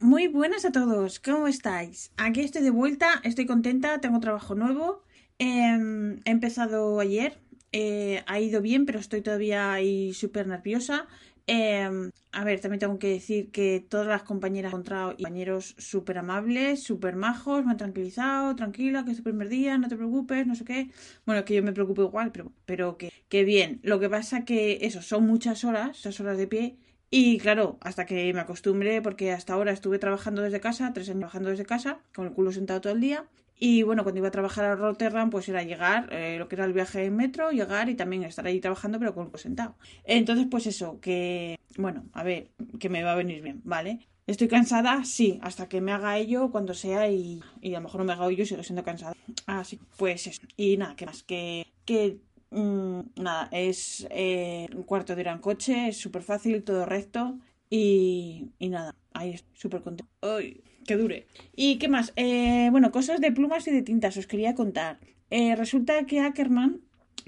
Muy buenas a todos, ¿cómo estáis? Aquí estoy de vuelta, estoy contenta, tengo trabajo nuevo. Eh, he empezado ayer, eh, ha ido bien, pero estoy todavía ahí súper nerviosa. Eh, a ver, también tengo que decir que todas las compañeras he encontrado y compañeros súper amables, súper majos, me han tranquilizado, tranquila, que es tu primer día, no te preocupes, no sé qué. Bueno, que yo me preocupo igual, pero, pero que, que bien. Lo que pasa que eso, son muchas horas, muchas horas de pie. Y claro, hasta que me acostumbré, porque hasta ahora estuve trabajando desde casa, tres años trabajando desde casa, con el culo sentado todo el día. Y bueno, cuando iba a trabajar a Rotterdam, pues era llegar, eh, lo que era el viaje en metro, llegar y también estar ahí trabajando, pero con el culo sentado. Entonces, pues eso, que, bueno, a ver, que me va a venir bien, ¿vale? ¿Estoy cansada? Sí, hasta que me haga ello cuando sea y, y a lo mejor no me haga ello y sigo siendo cansada. Así, pues eso. Y nada, ¿qué más? Que, que mmm, nada, es eh, un cuarto de hora en coche, es súper fácil, todo recto y, y nada, ahí súper contenta. ¡Ay! Que dure. ¿Y qué más? Eh, bueno, cosas de plumas y de tintas os quería contar. Eh, resulta que Ackerman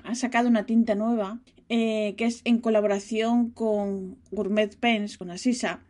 ha sacado una tinta nueva que es en colaboración con Gourmet Pens, con Asisa.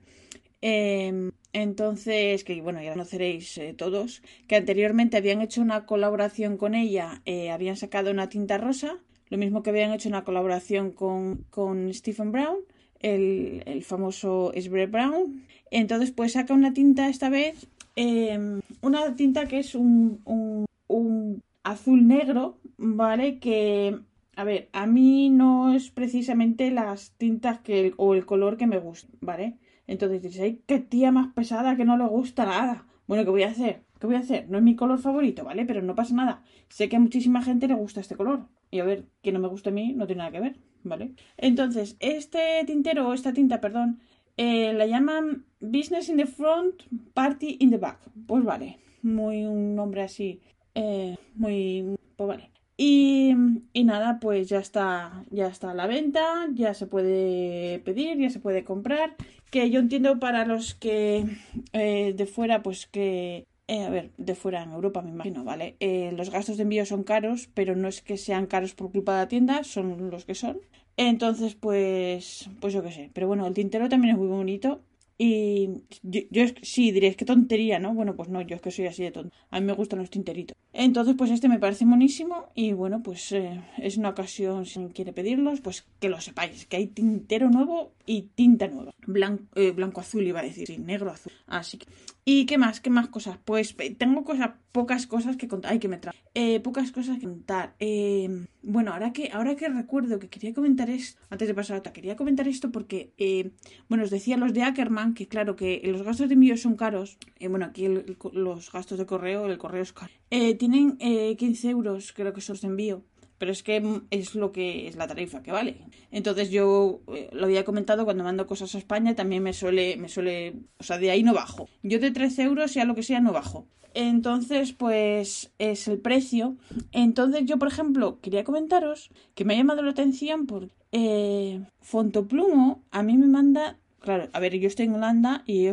Eh, entonces, que bueno, ya conoceréis todos, que anteriormente habían hecho una colaboración con ella, habían sacado una tinta rosa, lo mismo que habían hecho una colaboración con, con Stephen Brown, el, el famoso Sbre Brown. Entonces, pues saca una tinta esta vez, eh, una tinta que es un, un, un azul negro, ¿vale? Que a ver, a mí no es precisamente las tintas que o el color que me gusta, ¿vale? Entonces dices, ay, qué tía más pesada que no le gusta nada. Bueno, ¿qué voy a hacer? ¿Qué voy a hacer? No es mi color favorito, ¿vale? Pero no pasa nada. Sé que a muchísima gente le gusta este color. Y a ver, que no me gusta a mí no tiene nada que ver, ¿vale? Entonces, este tintero, o esta tinta, perdón, eh, la llaman Business in the Front, Party in the Back. Pues vale, muy un nombre así, eh, muy... Pues vale. Y, y, nada, pues ya está, ya está a la venta, ya se puede pedir, ya se puede comprar. Que yo entiendo para los que eh, de fuera, pues que, eh, a ver, de fuera en Europa me imagino, ¿vale? Eh, los gastos de envío son caros, pero no es que sean caros por culpa de la tienda, son los que son. Entonces, pues, pues yo qué sé. Pero bueno, el tintero también es muy bonito. Y yo, yo sí diréis qué tontería, ¿no? Bueno, pues no, yo es que soy así de tonto. A mí me gustan los tinteritos. Entonces, pues este me parece monísimo y bueno, pues eh, es una ocasión, si quiere pedirlos, pues que lo sepáis, que hay tintero nuevo y tinta nueva. Blanco, eh, azul iba a decir, sí, negro azul. Así que... ¿Y qué más? ¿Qué más cosas? Pues tengo cosas, pocas cosas que contar. Ay, que me trae. Eh, pocas cosas que contar. Eh, bueno, ahora que, ahora que recuerdo que quería comentar esto, antes de pasar a otra, quería comentar esto porque, eh, bueno, os decía los de Ackerman que, claro, que los gastos de envío son caros. Eh, bueno, aquí el, los gastos de correo, el correo es caro. Eh, tienen 15 euros, creo que son de envío pero es que es lo que es la tarifa que vale. Entonces yo eh, lo había comentado cuando mando cosas a España, también me suele, me suele, o sea, de ahí no bajo. Yo de 13 euros, sea lo que sea, no bajo. Entonces, pues es el precio. Entonces yo, por ejemplo, quería comentaros que me ha llamado la atención porque eh, Fontoplumo a mí me manda, claro, a ver, yo estoy en Holanda y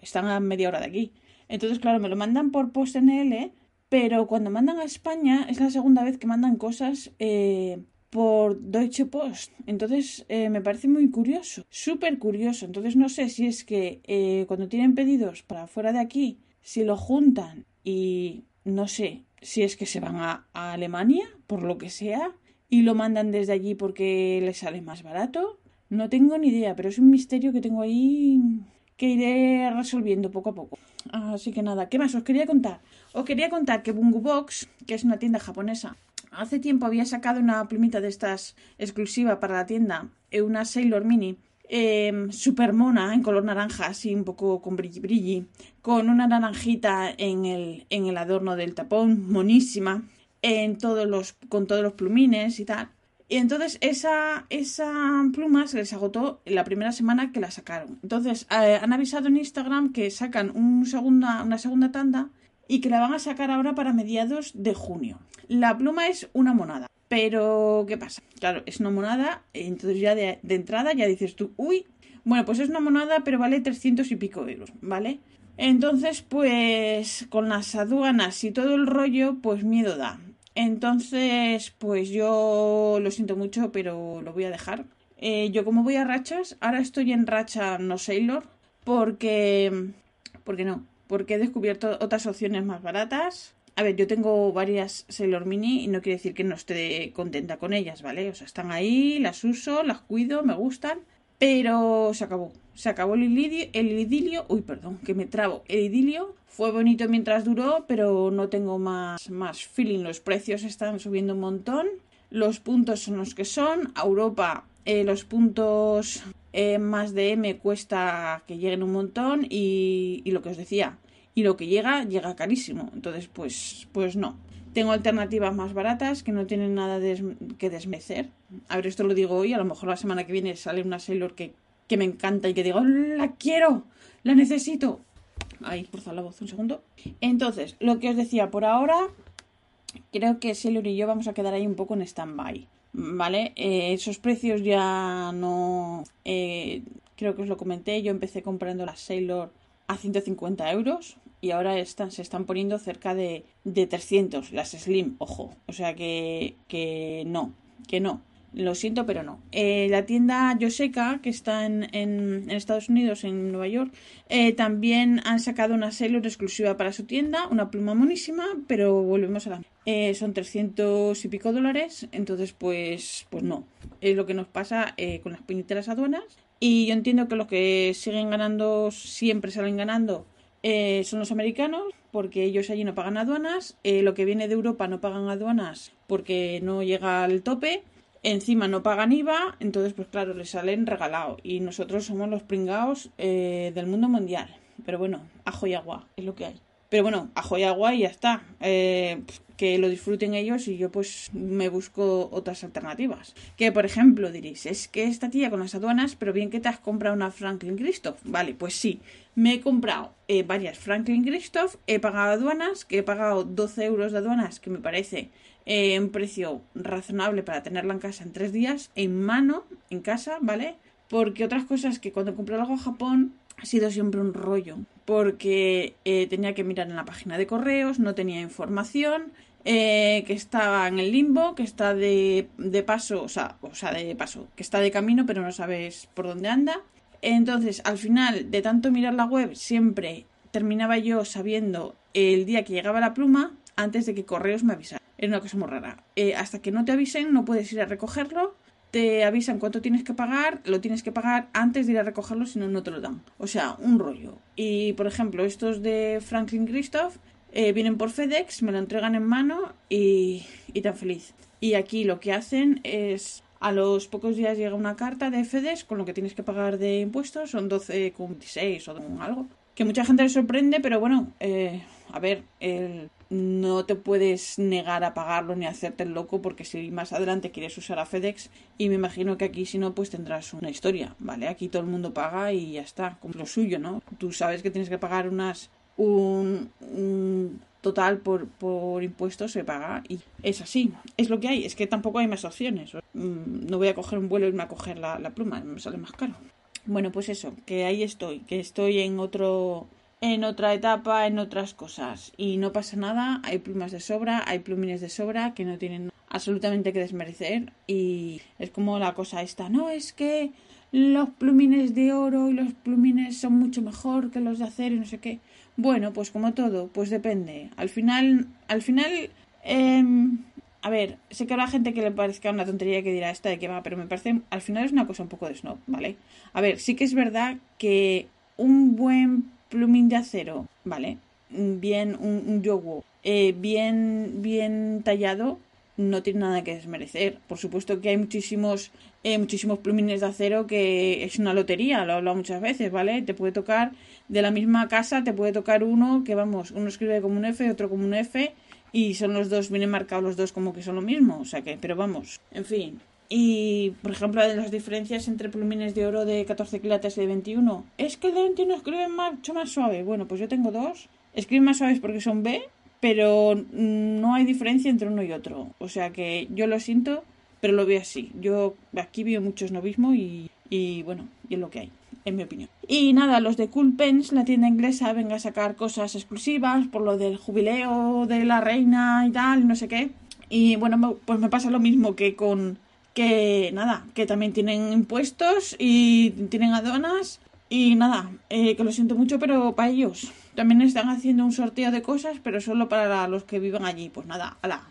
están a media hora de aquí. Entonces, claro, me lo mandan por PostNL pero cuando mandan a España es la segunda vez que mandan cosas eh, por Deutsche Post. Entonces eh, me parece muy curioso, súper curioso. Entonces no sé si es que eh, cuando tienen pedidos para fuera de aquí, si lo juntan y no sé si es que se van a, a Alemania, por lo que sea, y lo mandan desde allí porque les sale más barato. No tengo ni idea, pero es un misterio que tengo ahí que iré resolviendo poco a poco. Así que nada, ¿qué más os quería contar? Os quería contar que Bungu Box, que es una tienda japonesa, hace tiempo había sacado una plumita de estas exclusiva para la tienda, eh, una Sailor Mini, eh, super mona, en color naranja, así un poco con brilli brilli, con una naranjita en el, en el adorno del tapón, monísima, en todos los, con todos los plumines y tal. Y entonces esa, esa pluma se les agotó la primera semana que la sacaron. Entonces eh, han avisado en Instagram que sacan un segunda, una segunda tanda y que la van a sacar ahora para mediados de junio. La pluma es una monada. Pero, ¿qué pasa? Claro, es una monada, entonces ya de, de entrada ya dices tú, uy, bueno, pues es una monada, pero vale 300 y pico euros, ¿vale? Entonces, pues con las aduanas y todo el rollo, pues miedo da. Entonces, pues yo lo siento mucho, pero lo voy a dejar. Eh, yo como voy a rachas, ahora estoy en racha no Sailor, porque... ¿Por qué no? Porque he descubierto otras opciones más baratas. A ver, yo tengo varias Sailor Mini y no quiere decir que no esté contenta con ellas, ¿vale? O sea, están ahí, las uso, las cuido, me gustan, pero se acabó. Se acabó el idilio, el idilio, uy, perdón, que me trabo. El idilio fue bonito mientras duró, pero no tengo más, más feeling. Los precios están subiendo un montón. Los puntos son los que son. A Europa, eh, los puntos eh, más de M cuesta que lleguen un montón. Y, y lo que os decía, y lo que llega, llega carísimo. Entonces, pues, pues no. Tengo alternativas más baratas que no tienen nada que desmecer. A ver, esto lo digo hoy, a lo mejor la semana que viene sale una Sailor que que me encanta y que digo, la quiero, la necesito. Ahí, por la voz un segundo. Entonces, lo que os decía, por ahora, creo que Sailor y yo vamos a quedar ahí un poco en stand-by. ¿Vale? Eh, esos precios ya no. Eh, creo que os lo comenté. Yo empecé comprando las Sailor a 150 euros y ahora están, se están poniendo cerca de, de 300, las Slim, ojo. O sea que, que no, que no. Lo siento, pero no. Eh, la tienda Yoseka, que está en, en, Estados Unidos, en Nueva York, eh, también han sacado una Sailor exclusiva para su tienda, una pluma monísima, pero volvemos a la... Eh, son 300 y pico dólares, entonces pues, pues no. Es lo que nos pasa con las puñeteras aduanas. Y yo entiendo que los que siguen ganando, siempre salen ganando, son los americanos, porque ellos allí no pagan aduanas. lo que viene de Europa no pagan aduanas porque no llega al tope encima no pagan IVA, entonces pues claro, les salen regalado y nosotros somos los pringados eh, del mundo mundial. Pero bueno, ajo y agua, es lo que hay. Pero bueno, ajo y agua y ya está. Eh, que lo disfruten ellos y yo pues me busco otras alternativas. Que por ejemplo diréis, es que esta tía con las aduanas, pero bien que te has comprado una Franklin Christoph. Vale, pues sí, me he comprado eh, varias Franklin Christoph, he pagado aduanas, que he pagado 12 euros de aduanas, que me parece eh, un precio razonable para tenerla en casa en tres días, en mano, en casa, ¿vale? Porque otras cosas que cuando compré algo a Japón ha sido siempre un rollo, porque eh, tenía que mirar en la página de correos, no tenía información, eh, que estaba en el limbo, que está de, de paso, o sea, o sea, de paso, que está de camino, pero no sabes por dónde anda. Entonces, al final, de tanto mirar la web, siempre terminaba yo sabiendo el día que llegaba la pluma antes de que correos me avisara. Es una cosa muy rara. Eh, hasta que no te avisen, no puedes ir a recogerlo. Te avisan cuánto tienes que pagar, lo tienes que pagar antes de ir a recogerlo, si no, no te lo dan. O sea, un rollo. Y por ejemplo, estos de Franklin Christoph eh, vienen por FedEx, me lo entregan en mano y, y tan feliz. Y aquí lo que hacen es a los pocos días llega una carta de FedEx con lo que tienes que pagar de impuestos, son 12,26 o algo. Que mucha gente le sorprende, pero bueno, eh, a ver, no te puedes negar a pagarlo ni a hacerte el loco porque si más adelante quieres usar a FedEx y me imagino que aquí si no pues tendrás una historia, ¿vale? Aquí todo el mundo paga y ya está, como lo suyo, ¿no? Tú sabes que tienes que pagar unas un, total por, por impuestos se paga y es así, es lo que hay, es que tampoco hay más opciones. Mm, no voy a coger un vuelo y irme a coger la, la pluma, me sale más caro. Bueno, pues eso, que ahí estoy, que estoy en otro en otra etapa, en otras cosas. Y no pasa nada, hay plumas de sobra, hay plumines de sobra que no tienen absolutamente que desmerecer. Y es como la cosa esta, no, es que los plumines de oro y los plumines son mucho mejor que los de acero y no sé qué. Bueno, pues como todo, pues depende. Al final, al final, em, a ver, sé que habrá gente que le parezca una tontería que dirá esta de que va, pero me parece, al final es una cosa un poco de snob, ¿vale? A ver, sí que es verdad que un buen plumín de acero, ¿vale? Bien, un, un eh, bien, bien tallado, no tiene nada que desmerecer. Por supuesto que hay muchísimos, eh, muchísimos plumines de acero que es una lotería, lo he hablado muchas veces, ¿vale? Te puede tocar de la misma casa, te puede tocar uno que, vamos, uno escribe como un F, otro como un F, y son los dos, vienen marcados los dos como que son lo mismo, o sea que, pero vamos, en fin, Y, por ejemplo, las diferencias entre plumines de oro de 14 quilates y de 21. Es que el de 21 escriben mucho más suave. Bueno, pues yo tengo dos. Escriben más suaves porque son B, pero no hay diferencia entre uno y otro. O sea que yo lo siento, pero lo veo así. Yo aquí veo mucho snobismo y, y bueno, y es lo que hay, en mi opinión. Y nada, los de Cool Pens, la tienda inglesa, venga a sacar cosas exclusivas por lo del jubileo de la reina y tal, no sé qué. Y bueno, pues me pasa lo mismo que con que nada, que también tienen impuestos y tienen aduanas y nada, eh, que lo siento mucho, pero para ellos también están haciendo un sorteo de cosas, pero solo para los que vivan allí. Pues nada, ala.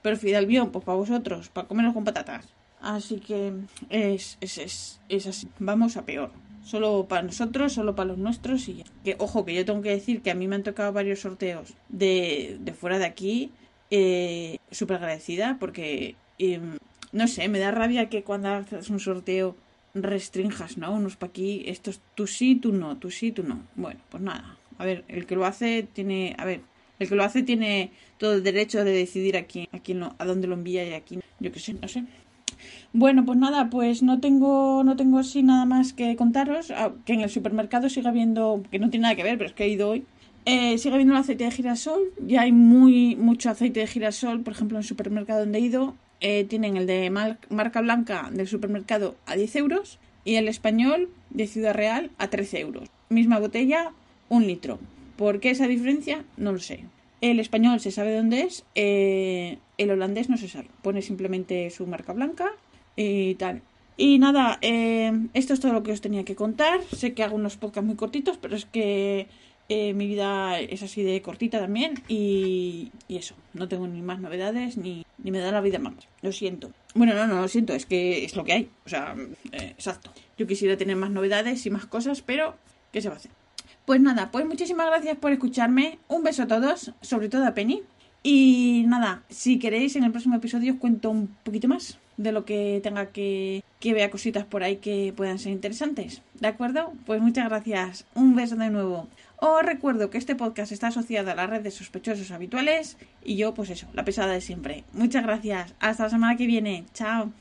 Pero Fidel Bion, pues para vosotros, para comerlos con patatas. Así que es, es, es, es así. Vamos a peor. Solo para nosotros, solo para los nuestros y Que, ojo, que yo tengo que decir que a mí me han tocado varios sorteos de, de fuera de aquí. Eh, Súper agradecida porque em, no sé, me da rabia que cuando haces un sorteo restrinjas, ¿no? Unos para aquí, estos tú sí, tú no, tú sí, tú no. Bueno, pues nada. A ver, el que lo hace tiene, a ver, el que lo hace tiene todo el derecho de decidir a quién, a quién a dónde lo envía y a quién, yo qué sé, no sé. Bueno, pues nada, pues no tengo, no tengo así nada más que contaros. Que en el supermercado siga habiendo, que no tiene nada que ver, pero es que he ido hoy. Eh, sigue habiendo el aceite de girasol. Ya hay muy mucho aceite de girasol, por ejemplo, en el supermercado donde he ido. Eh, tienen el de marca blanca del supermercado a 10 euros y el español de Ciudad Real a 13 euros. Misma botella, un litro. ¿Por qué esa diferencia? No lo sé. El español se sabe dónde es, eh, el holandés no se sabe. Pone simplemente su marca blanca y tal. Y nada, eh, esto es todo lo que os tenía que contar. Sé que hago unos podcasts muy cortitos, pero es que mi vida es así de cortita también y, eso, no tengo ni más novedades ni, ni, me da la vida más. Lo siento. Bueno, no, no lo siento, es que es lo que hay. O sea, eh, exacto. Yo quisiera tener más novedades y más cosas, pero ¿qué se va a hacer? Pues nada, pues muchísimas gracias por escucharme. Un beso a todos, sobre todo a Penny. Y nada, si queréis, en el próximo episodio os cuento un poquito más de lo que tenga que, que vea cositas por ahí que puedan ser interesantes. ¿De acuerdo? Pues muchas gracias. Un beso de nuevo. Os recuerdo que este podcast está asociado a la red de sospechosos habituales y yo, pues eso, la pesada de siempre. Muchas gracias. Hasta la semana que viene. Chao.